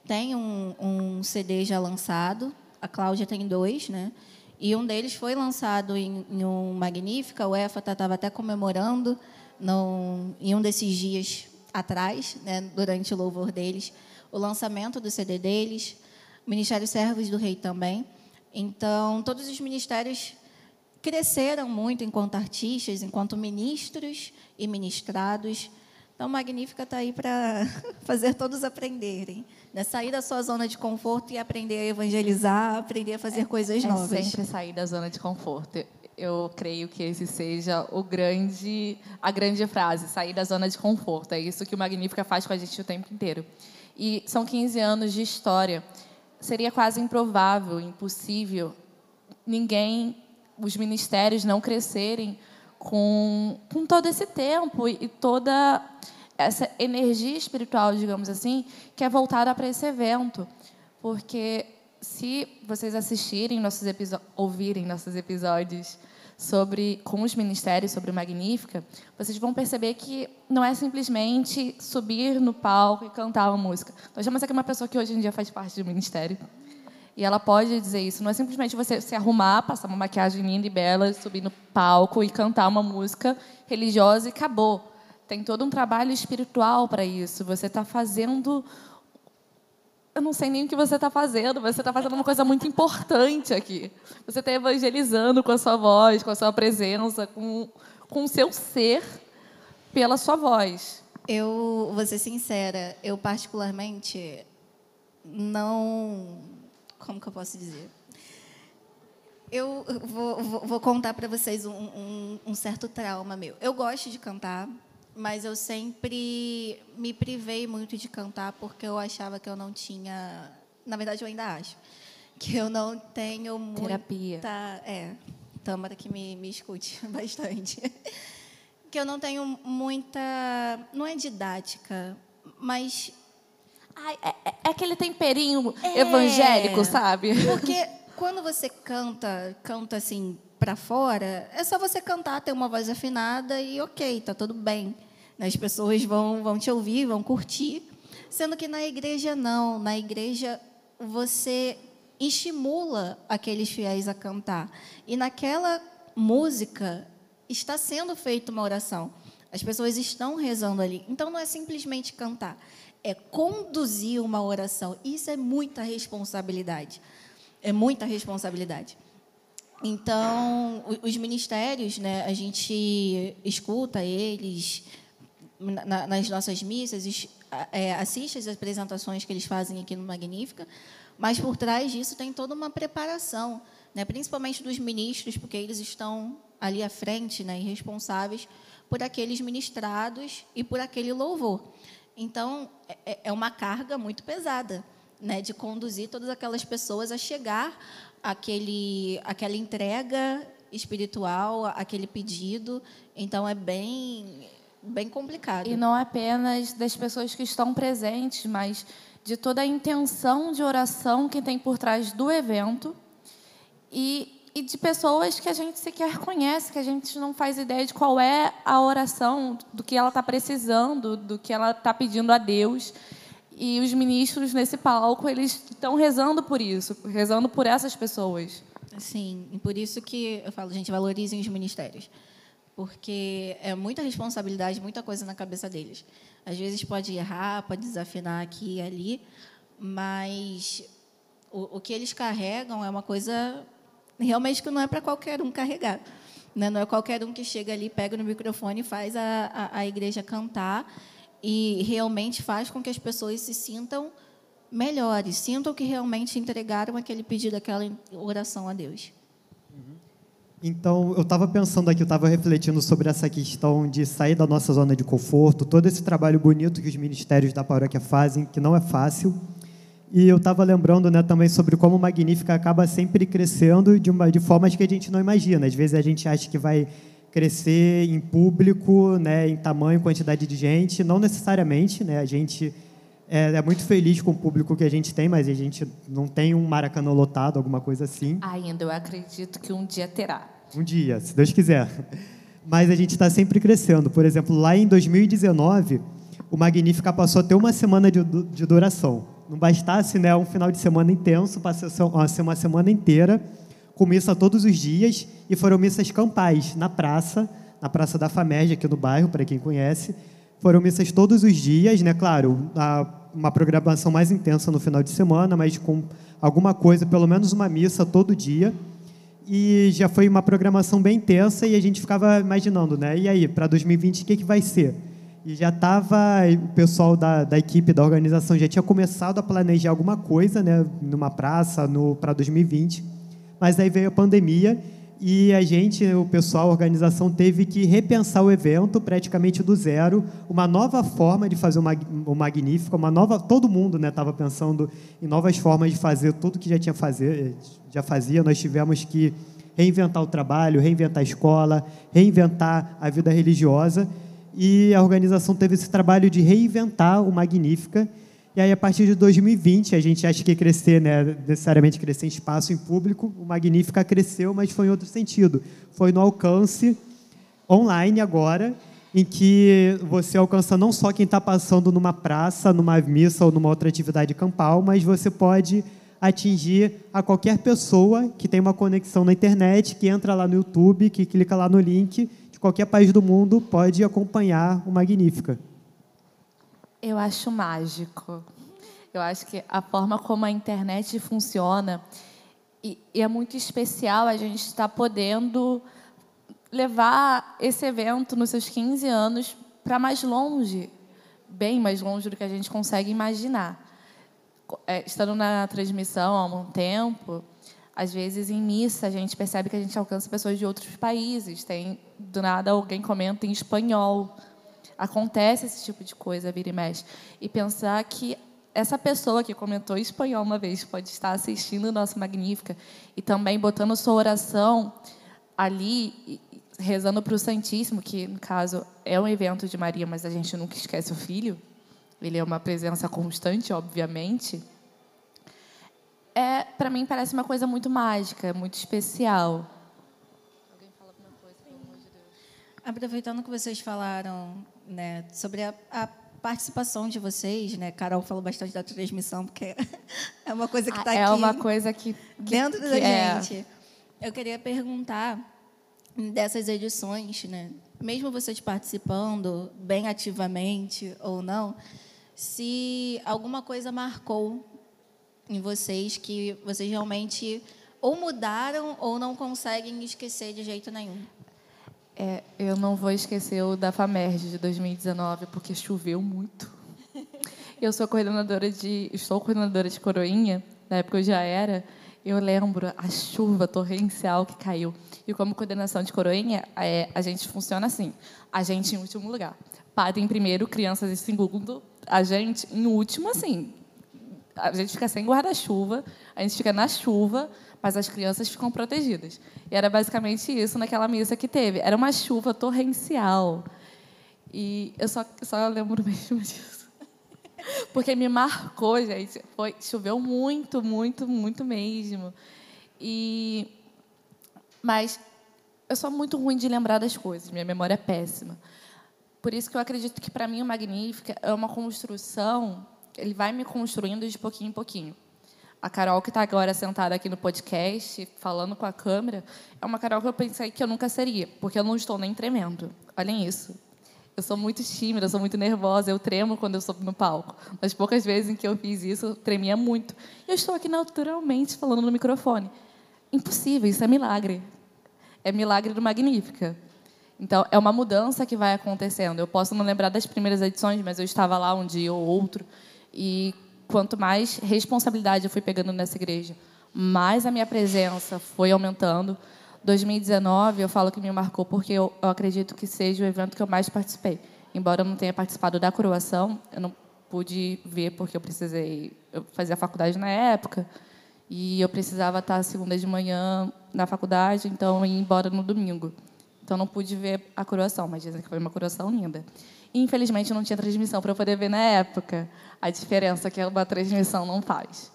A: tem um, um CD já lançado, a Cláudia tem dois, né? E um deles foi lançado em, em um Magnífica, o EFA estava até comemorando no, em um desses dias atrás, né, durante o louvor deles, o lançamento do CD deles, o Ministério Servos do Rei também. Então, todos os ministérios cresceram muito enquanto artistas, enquanto ministros e ministrados. Então, Magnífica está aí para <laughs> fazer todos aprenderem. Né? Sair da sua zona de conforto e aprender a evangelizar, aprender a fazer é, coisas
B: é
A: novas.
B: Sempre sair da zona de conforto. Eu creio que esse seja o grande, a grande frase, sair da zona de conforto. É isso que o Magnífica faz com a gente o tempo inteiro. E são 15 anos de história. Seria quase improvável, impossível, ninguém, os ministérios não crescerem com, com todo esse tempo e toda essa energia espiritual, digamos assim, que é voltada para esse evento. Porque se vocês assistirem nossos ouvirem nossos episódios sobre com os ministérios sobre o Magnífica, vocês vão perceber que não é simplesmente subir no palco e cantar uma música. Nós temos aqui uma pessoa que hoje em dia faz parte do ministério. E ela pode dizer isso. Não é simplesmente você se arrumar, passar uma maquiagem linda e bela, subir no palco e cantar uma música religiosa e acabou. Tem todo um trabalho espiritual para isso. Você está fazendo. Eu não sei nem o que você está fazendo, você está fazendo uma coisa muito importante aqui. Você está evangelizando com a sua voz, com a sua presença, com, com o seu ser pela sua voz.
A: Eu vou ser sincera, eu particularmente não como que eu posso dizer? Eu vou, vou, vou contar para vocês um, um, um, certo trauma meu. Eu gosto de cantar, mas eu sempre me privei muito de cantar porque eu achava que eu não tinha. Na verdade, eu ainda acho que eu não tenho muita.
B: Terapia.
A: É, Tâmara que me, me escute <laughs> bastante. que eu não tenho muita. Não é didática, mas
B: Ai, é, é, é, aquele temperinho é, evangélico, sabe?
A: Porque quando você canta, canta assim para fora, é só você cantar, ter uma voz afinada e ok, tá tudo bem. As pessoas vão, vão te ouvir, vão curtir. Sendo que na igreja não. Na igreja você estimula aqueles fiéis a cantar. E naquela música está sendo feita uma oração. As pessoas estão rezando ali. Então não é simplesmente cantar, é conduzir uma oração. Isso é muita responsabilidade. É muita responsabilidade. Então, os ministérios, né, a gente escuta eles nas nossas missas, é, assiste as apresentações que eles fazem aqui no Magnífica, mas por trás disso tem toda uma preparação, né, principalmente dos ministros, porque eles estão ali à frente né, e responsáveis por aqueles ministrados e por aquele louvor. Então, é, é uma carga muito pesada, né, de conduzir todas aquelas pessoas a chegar àquele, àquela entrega espiritual, aquele pedido. Então, é bem, bem complicado.
B: E não apenas das pessoas que estão presentes, mas de toda a intenção de oração que tem por trás do evento e, e de pessoas que a gente sequer conhece, que a gente não faz ideia de qual é a oração, do que ela está precisando, do que ela está pedindo a Deus. E os ministros nesse palco, eles estão rezando por isso, rezando por essas pessoas.
A: Sim, e por isso que eu falo, gente, valorizem os ministérios. Porque é muita responsabilidade, muita coisa na cabeça deles. Às vezes pode errar, pode desafinar aqui e ali, mas o, o que eles carregam é uma coisa realmente que não é para qualquer um carregar. Né? Não é qualquer um que chega ali, pega no microfone e faz a, a, a igreja cantar e realmente faz com que as pessoas se sintam melhores, sintam que realmente entregaram aquele pedido, aquela oração a Deus.
C: Então, eu estava pensando aqui, eu estava refletindo sobre essa questão de sair da nossa zona de conforto, todo esse trabalho bonito que os ministérios da paróquia fazem, que não é fácil. E eu estava lembrando né, também sobre como o Magnífica acaba sempre crescendo de, uma, de formas que a gente não imagina. Às vezes a gente acha que vai crescer em público, né, em tamanho, quantidade de gente. Não necessariamente. Né, a gente é, é, muito feliz com o público que a gente tem, mas a gente não tem um Maracanã lotado, alguma coisa assim.
B: Ainda, eu acredito que um dia terá.
C: Um dia, se Deus quiser. Mas a gente está sempre crescendo. Por exemplo, lá em 2019, o Magnífica passou a ter uma semana de, de duração. Não bastasse né, um final de semana intenso, passou uma semana inteira, com missa todos os dias, e foram missas campais na praça, na Praça da Famerge, aqui no bairro, para quem conhece. Foram missas todos os dias, né? Claro, uma programação mais intensa no final de semana, mas com alguma coisa, pelo menos uma missa todo dia. E já foi uma programação bem intensa e a gente ficava imaginando, né? E aí, para 2020, o que, que vai ser? E já estava, o pessoal da, da equipe, da organização, já tinha começado a planejar alguma coisa, né? Numa praça, no, para 2020. Mas aí veio a pandemia e a gente, o pessoal, a organização, teve que repensar o evento praticamente do zero, uma nova forma de fazer o Magnífico, uma nova, todo mundo estava né, pensando em novas formas de fazer tudo que já tinha fazer, já fazia. Nós tivemos que reinventar o trabalho, reinventar a escola, reinventar a vida religiosa, e a organização teve esse trabalho de reinventar o Magnífica e aí, a partir de 2020, a gente acha que crescer, né, necessariamente crescer em espaço, em público, o Magnífica cresceu, mas foi em outro sentido. Foi no alcance online agora, em que você alcança não só quem está passando numa praça, numa missa ou numa outra atividade campal, mas você pode atingir a qualquer pessoa que tem uma conexão na internet, que entra lá no YouTube, que clica lá no link, de qualquer país do mundo pode acompanhar o Magnífica.
B: Eu acho mágico. Eu acho que a forma como a internet funciona e, e é muito especial a gente estar tá podendo levar esse evento nos seus 15 anos para mais longe, bem mais longe do que a gente consegue imaginar. É, estando na transmissão há um tempo, às vezes em missa a gente percebe que a gente alcança pessoas de outros países. Tem do nada alguém comenta em espanhol Acontece esse tipo de coisa, vira e mexe. E pensar que essa pessoa que comentou espanhol uma vez pode estar assistindo o nosso Magnífica e também botando sua oração ali, rezando para o Santíssimo, que no caso é um evento de Maria, mas a gente nunca esquece o filho. Ele é uma presença constante, obviamente. É, para mim parece uma coisa muito mágica, muito especial.
A: Alguém fala alguma coisa, pelo amor de Deus. Aproveitando que vocês falaram né, sobre a, a, participação de vocês, né? Carol falou bastante da transmissão, porque <laughs> é uma coisa que está
B: ah,
A: é
B: aqui. É uma coisa que, que
A: dentro
B: que
A: da
B: é.
A: gente. Eu queria perguntar dessas edições, né? Mesmo vocês participando bem ativamente ou não, se alguma coisa marcou em vocês que vocês realmente ou mudaram ou não conseguem esquecer de jeito nenhum.
B: É, eu não vou esquecer o da FAMERG de 2019, porque choveu muito. <laughs> Eu sou coordenadora de, estou coordenadora de Coroinha, na época eu já era. Eu lembro a chuva torrencial que caiu. E como coordenação de Coroinha, é, a gente funciona assim: a gente em último lugar, padre em primeiro, crianças em segundo, a gente, em último, assim, a gente fica sem guarda-chuva, a gente fica na chuva, mas as crianças ficam protegidas. E era basicamente isso naquela missa que teve. Era uma chuva torrencial. E eu só, só lembro <laughs> mesmo disso. Porque me marcou, gente. Foi, choveu muito, muito, muito mesmo. E, mas eu sou muito ruim de lembrar das coisas, minha memória é péssima. Por isso que eu acredito que, para mim, o Magnífica é uma construção, ele vai me construindo de pouquinho em pouquinho. A Carol, que está agora sentada aqui no podcast, falando com a câmera, é uma Carol que eu pensei que eu nunca seria, porque eu não estou nem tremendo. Olhem isso. Eu sou muito tímida, eu sou muito nervosa, eu tremo quando eu subo no palco. Mas poucas vezes em que eu fiz isso, eu tremia muito. E eu estou aqui naturalmente falando no microfone. Impossível, isso é milagre. É milagre do Magnífica. Então, é uma mudança que vai acontecendo. Eu posso não lembrar das primeiras edições, mas eu estava lá um dia ou outro. E quanto mais responsabilidade eu fui pegando nessa igreja, mais a minha presença foi aumentando. 2019, eu falo que me marcou porque eu, eu acredito que seja o evento que eu mais participei. Embora eu não tenha participado da coroação, eu não pude ver porque eu precisei. Eu fazia faculdade na época e eu precisava estar segunda de manhã na faculdade, então eu ia embora no domingo. Então não pude ver a coroação, mas dizem que foi uma coroação linda. E, infelizmente não tinha transmissão para eu poder ver na época. A diferença que uma transmissão não faz.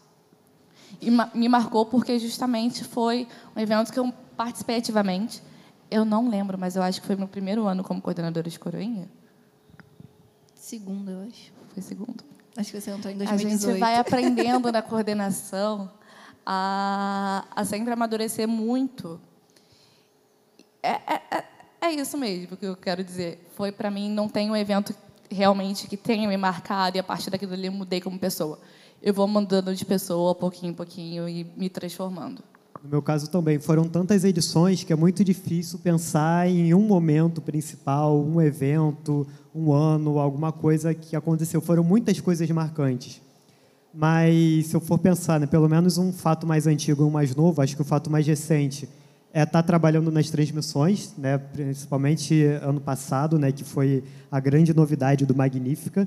B: E me marcou porque justamente foi um evento que eu participei ativamente. Eu não lembro, mas eu acho que foi meu primeiro ano como coordenadora de coroinha.
A: Segundo, eu acho.
B: Foi segundo.
A: Acho que você entrou em 2018.
B: A gente vai <laughs> aprendendo na coordenação a, a sempre amadurecer muito é, é, é, é isso mesmo que eu quero dizer. Foi para mim, não tem um evento realmente que tenha me marcado e a partir daquilo ali eu mudei como pessoa. Eu vou mudando de pessoa pouquinho em pouquinho e me transformando.
C: No meu caso também, foram tantas edições que é muito difícil pensar em um momento principal, um evento, um ano, alguma coisa que aconteceu. Foram muitas coisas marcantes. Mas se eu for pensar, né, pelo menos um fato mais antigo e um mais novo, acho que o fato mais recente é estar tá trabalhando nas transmissões, né, principalmente ano passado, né, que foi a grande novidade do Magnífica,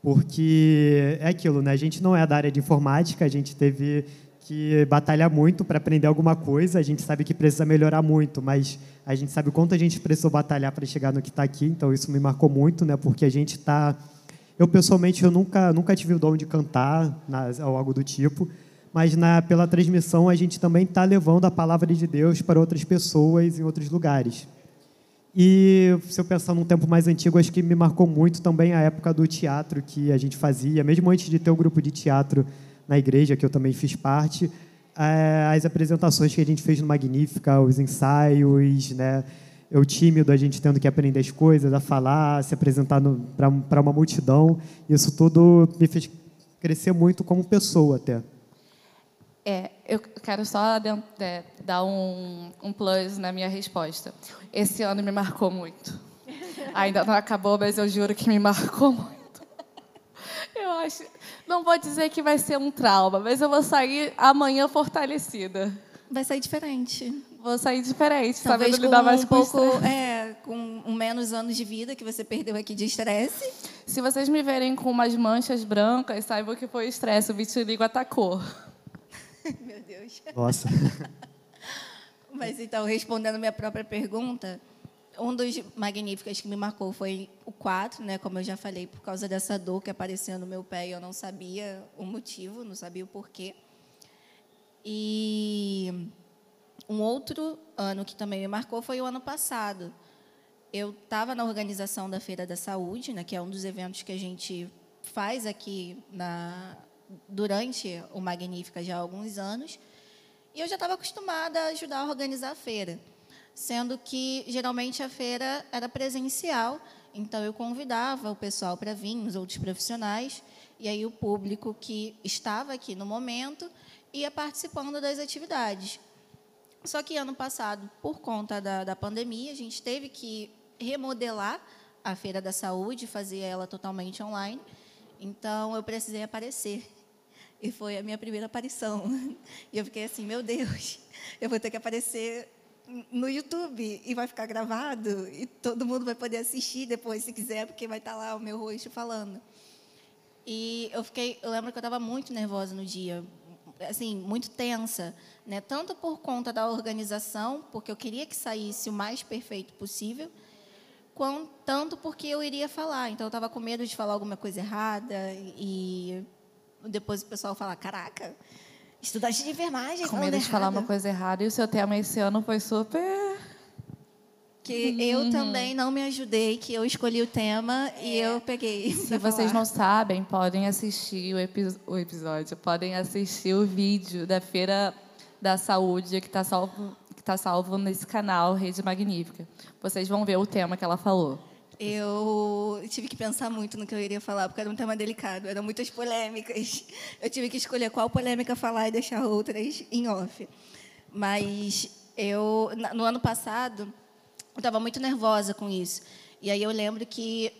C: porque é aquilo, né, a gente não é da área de informática, a gente teve que batalhar muito para aprender alguma coisa, a gente sabe que precisa melhorar muito, mas a gente sabe o quanto a gente precisou batalhar para chegar no que está aqui, então isso me marcou muito, né, porque a gente está... Eu, pessoalmente, eu nunca, nunca tive o dom de cantar ou algo do tipo, mas na, pela transmissão a gente também está levando a palavra de Deus para outras pessoas em outros lugares. E se eu pensar num tempo mais antigo, acho que me marcou muito também a época do teatro que a gente fazia, mesmo antes de ter o grupo de teatro na igreja, que eu também fiz parte, é, as apresentações que a gente fez no Magnífica, os ensaios, né? Eu tímido, a gente tendo que aprender as coisas, a falar, se apresentar para uma multidão. Isso tudo me fez crescer muito como pessoa até.
B: É, eu quero só é, dar um, um plus na minha resposta. Esse ano me marcou muito. <laughs> Ainda não acabou, mas eu juro que me marcou muito. Eu acho. Não vou dizer que vai ser um trauma, mas eu vou sair amanhã fortalecida.
A: Vai sair diferente.
B: Vou sair diferente,
A: Talvez
B: sabendo lidar mais
A: um
B: com
A: pouco, é, com menos anos de vida que você perdeu aqui de estresse.
B: Se vocês me verem com umas manchas brancas, saibam que foi estresse, o vitiligo atacou.
A: Deus. <laughs>
C: Nossa.
A: Mas então, respondendo minha própria pergunta, um dos magníficos que me marcou foi o 4, né? Como eu já falei, por causa dessa dor que apareceu no meu pé e eu não sabia o motivo, não sabia o porquê. E um outro ano que também me marcou foi o ano passado. Eu estava na organização da Feira da Saúde, né, que é um dos eventos que a gente faz aqui na, durante o Magnífica já há alguns anos, e eu já estava acostumada a ajudar a organizar a feira, sendo que geralmente a feira era presencial, então eu convidava o pessoal para vir, os outros profissionais, e aí o público que estava aqui no momento ia participando das atividades. Só que ano passado, por conta da, da pandemia, a gente teve que remodelar a Feira da Saúde, fazer ela totalmente online. Então, eu precisei aparecer. E foi a minha primeira aparição. <laughs> E eu fiquei assim, meu Deus, <laughs> eu vou ter que aparecer no YouTube e vai ficar gravado e todo mundo vai poder assistir depois, se quiser, porque vai estar lá o meu rosto falando. E eu fiquei, eu lembro que eu estava muito nervosa no dia, assim, muito tensa, né? Tanto por conta da organização, porque eu queria que saísse o mais perfeito possível, quanto tanto porque eu iria falar. Então eu estava com medo de falar alguma coisa errada e depois o pessoal falar, caraca, estudante de enfermagem,
B: com medo de falar uma coisa errada. E o seu tema esse ano foi super
A: que uhum. eu também não me ajudei, que eu escolhi o tema é. e eu peguei. <laughs>
B: Se vocês não sabem, podem assistir o, epi o, episódio, podem assistir o vídeo da Feira da Saúde que está salvo, que tá salvo nesse canal Rede Magnífica. Vocês vão ver o tema que ela falou.
A: Eu tive que pensar muito no que eu iria falar, porque era um tema delicado, eram muitas polêmicas. Eu tive que escolher qual polêmica falar e deixar outras em off. Mas eu, no ano passado, eu estava muito nervosa com isso. E aí eu lembro que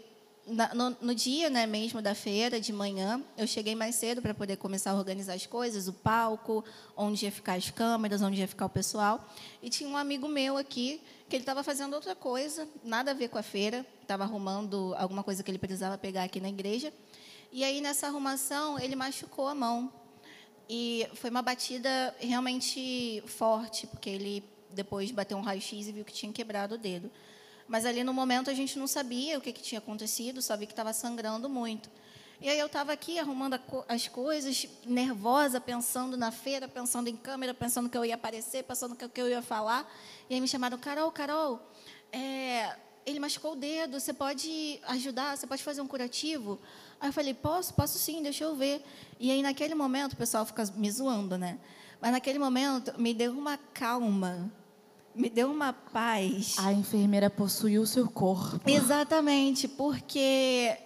A: no, no, dia né, mesmo da feira, de manhã, eu cheguei mais cedo para poder começar a organizar as coisas, o palco, onde ia ficar as câmeras, onde ia ficar o pessoal. E tinha um amigo meu aqui que ele estava fazendo outra coisa, nada a ver com a feira, estava arrumando alguma coisa que ele precisava pegar aqui na igreja. E aí, nessa arrumação, ele machucou a mão. E foi uma batida realmente forte, porque ele depois bateu um raio-x e viu que tinha quebrado o dedo. Mas ali no momento a gente não sabia o que, que tinha acontecido, só vi que estava sangrando muito. E aí eu estava aqui arrumando as coisas, nervosa, pensando na feira, pensando em câmera, pensando que eu ia aparecer, pensando que eu ia falar. E aí me chamaram, Carol, Carol, é, ele machucou o dedo, você pode ajudar, você pode fazer um curativo? Aí eu falei, posso, posso sim, deixa eu ver. E aí naquele momento o pessoal fica me zoando, né? Mas naquele momento me deu uma calma me deu uma paz.
B: A enfermeira possuiu o seu corpo.
A: Exatamente, porque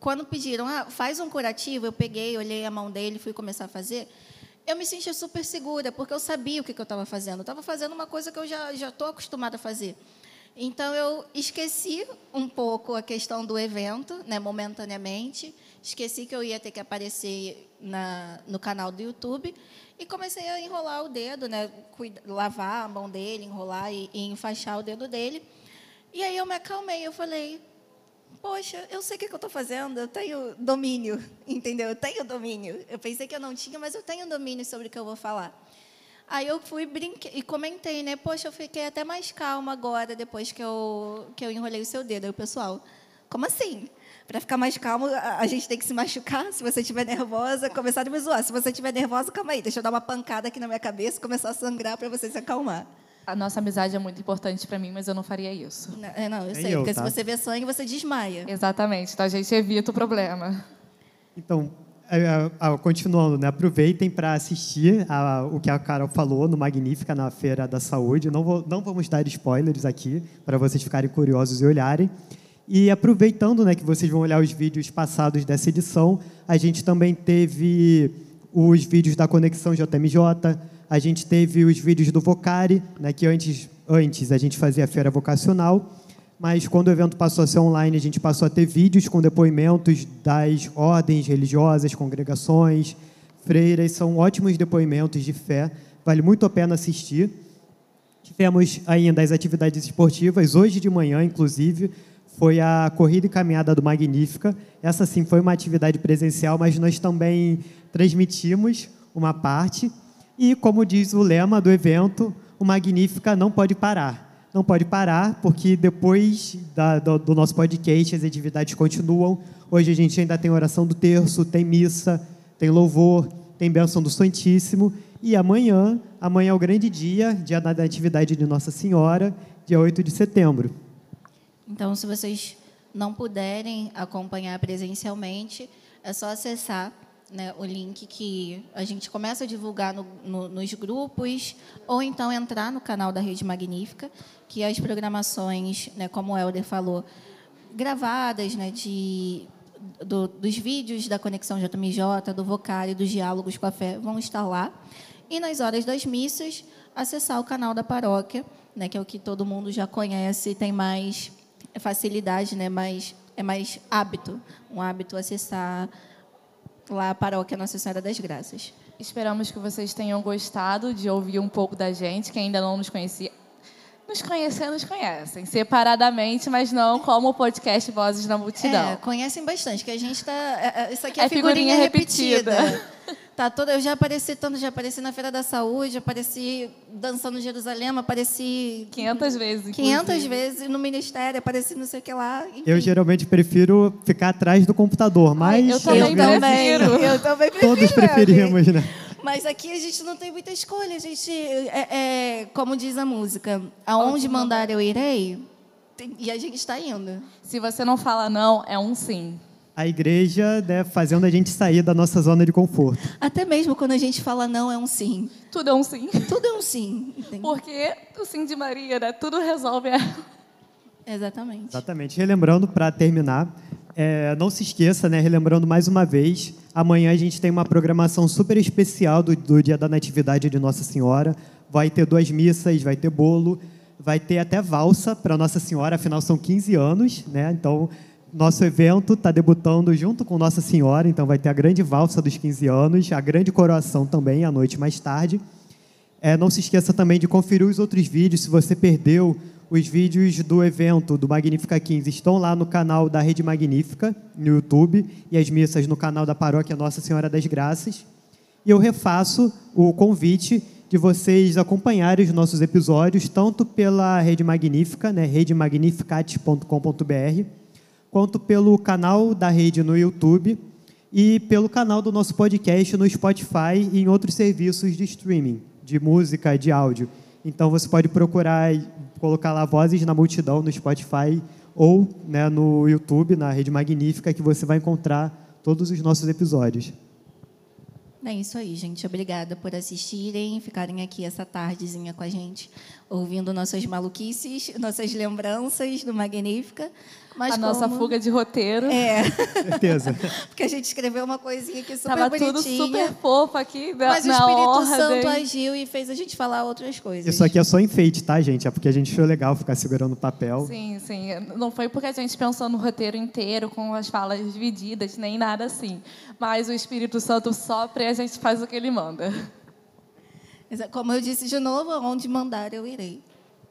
A: quando pediram, ah, faz um curativo, eu peguei, olhei a mão dele, fui começar a fazer. Eu me senti super segura, porque eu sabia o que, que eu estava fazendo. Eu estava fazendo uma coisa que eu já estou acostumada a fazer. Então, eu esqueci um pouco a questão do evento, né, momentaneamente. Esqueci que eu ia ter que aparecer na, no canal do YouTube e comecei a enrolar o dedo, né? lavar a mão dele, enrolar e, e enfaixar o dedo dele. E aí eu me acalmei, eu falei, poxa, eu sei o que eu estou fazendo, eu tenho domínio, <laughs> entendeu? Eu tenho domínio. Eu pensei que eu não tinha, mas eu tenho domínio sobre o que eu vou falar. Aí eu fui brinquei e comentei, né? Poxa, eu fiquei até mais calma agora depois que eu que eu enrolei o seu dedo. Aí o pessoal, como assim? Para ficar mais calmo, a gente tem que se machucar. Se você estiver nervosa, começar a me zoar. Se você estiver nervosa, calma aí, deixa eu dar uma pancada aqui na minha cabeça e começar a sangrar para você se acalmar.
B: A nossa amizade é muito importante para mim, mas eu não faria isso.
A: Não, é, não eu sei, eu, porque tá? se você vê sangue, você desmaia.
B: Exatamente, então a gente evita o problema.
C: Então, é, é, continuando, né? aproveitem para assistir a, o que a Carol falou no Magnífica na Feira da Saúde. Não, vou, não vamos dar spoilers aqui, para vocês ficarem curiosos e olharem. E aproveitando né, que vocês vão olhar os vídeos passados dessa edição, a gente também teve os vídeos da Conexão JMJ, a gente teve os vídeos do Vocari, né, que antes, antes a gente fazia a feira vocacional, mas quando o evento passou a ser online, a gente passou a ter vídeos com depoimentos das ordens religiosas, congregações, freiras, são ótimos depoimentos de fé, vale muito a pena assistir. Tivemos ainda as atividades esportivas, hoje de manhã, inclusive, foi a corrida e caminhada do Magnífica. Essa sim foi uma atividade presencial, mas nós também transmitimos uma parte. E, como diz o lema do evento, o Magnífica não pode parar. Não pode parar, porque depois da, do, do nosso podcast as atividades continuam. Hoje a gente ainda tem oração do terço, tem missa, tem louvor, tem bênção do Santíssimo. E amanhã, amanhã é o grande dia, dia da atividade de Nossa Senhora, dia 8 de setembro.
A: Então, se vocês não puderem acompanhar presencialmente, é só acessar né, o link que a gente começa a divulgar no, no, nos grupos, ou então entrar no canal da Rede Magnífica, que as programações, né, como o Helder falou, gravadas né, de, do, dos vídeos da Conexão JMJ, do Vocário, dos Diálogos com a Fé, vão estar lá. E nas horas das missas, acessar o canal da paróquia, né, que é o que todo mundo já conhece, tem mais é facilidade, né? Mas é mais hábito, um hábito acessar lá a paróquia Nossa Senhora das Graças.
B: Esperamos que vocês tenham gostado de ouvir um pouco da gente, que ainda não nos conhecia. nos conhecer, nos conhecem. Separadamente, mas não como o podcast Vozes na Multidão.
A: É, conhecem bastante, que a gente tá. é, é, Isso aqui é,
B: É figurinha
A: figurinha,
B: repetida.
A: repetida. <laughs> Tá toda, eu já apareci tanto, já apareci na Feira da Saúde, apareci dançando em Jerusalém, apareci
B: 500 vezes,
A: 500
B: inclusive.
A: vezes no ministério, apareci não sei o que lá. enfim.
C: Eu geralmente prefiro ficar atrás do computador, mas
B: eu também
A: também,
B: prefiro.
A: eu também <laughs> prefiro.
C: todos preferimos, né?
A: Mas aqui a gente não tem muita escolha. A gente, é, é, como diz a música, aonde mandar eu irei, tem- e a gente está indo.
B: Se você não fala não, é um sim.
C: A igreja, né, fazendo a gente sair da nossa zona de conforto.
A: Até mesmo quando a gente fala não, é um sim.
B: Tudo é um sim. <laughs>
A: Tudo é um sim. entende?
B: Porque o sim de Maria, né? Tudo resolve. ela. <laughs>
A: Exatamente.
C: Exatamente. Relembrando, para terminar, é, não se esqueça, né, relembrando mais uma vez, amanhã a gente tem uma programação super especial do, do Dia da Natividade de Nossa Senhora. Vai ter duas missas, vai ter bolo, vai ter até valsa para Nossa Senhora, afinal são 15 anos, né? Então, nosso evento está debutando junto com Nossa Senhora, então vai ter a grande valsa dos 15 anos, a grande coroação também, à noite mais tarde. É, não se esqueça também de conferir os outros vídeos. Se você perdeu os vídeos do evento do Magnífica 15, estão lá no canal da Rede Magnífica, no YouTube, e as missas no canal da Paróquia Nossa Senhora das Graças. E eu refaço o convite de vocês acompanharem os nossos episódios, tanto pela Rede Magnífica, né, redemagnificat.com.br, quanto pelo canal da rede no YouTube e pelo canal do nosso podcast no Spotify e em outros serviços de streaming, de música de áudio. Então você pode procurar colocar lá Vozes na Multidão no Spotify ou né, no YouTube, na Rede Magnífica, que você vai encontrar todos os nossos episódios.
A: É isso aí, gente. Obrigada por assistirem, ficarem aqui essa tardezinha com a gente, ouvindo nossas maluquices, nossas lembranças do Magnífica. Mas
B: a nossa
A: como-
B: fuga de roteiro.
A: É,
C: Certeza. <laughs>
A: porque a gente escreveu uma coisinha aqui super
B: Tava
A: bonitinha.
B: tudo super fofo aqui na,
A: Mas o
B: na
A: Espírito
B: ordem.
A: Santo agiu e fez a gente falar outras coisas.
C: Isso aqui é só enfeite, tá, gente? É porque a gente achou legal ficar segurando o papel.
B: Sim, sim. Não foi porque a gente pensou no roteiro inteiro, com as falas divididas, nem nada assim. Mas o Espírito Santo sopra e a gente faz o que ele manda.
A: Como eu disse de novo, aonde mandar eu irei.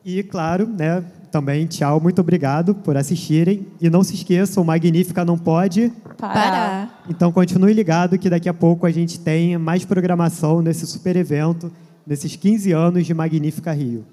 C: E, claro, né, também tchau, muito obrigado por assistirem. E não se esqueçam, o Magnífica não pode.
A: Parar.
C: Então continue ligado que daqui a pouco a gente tem mais programação nesse super evento, nesses 15 anos de Magnífica Rio.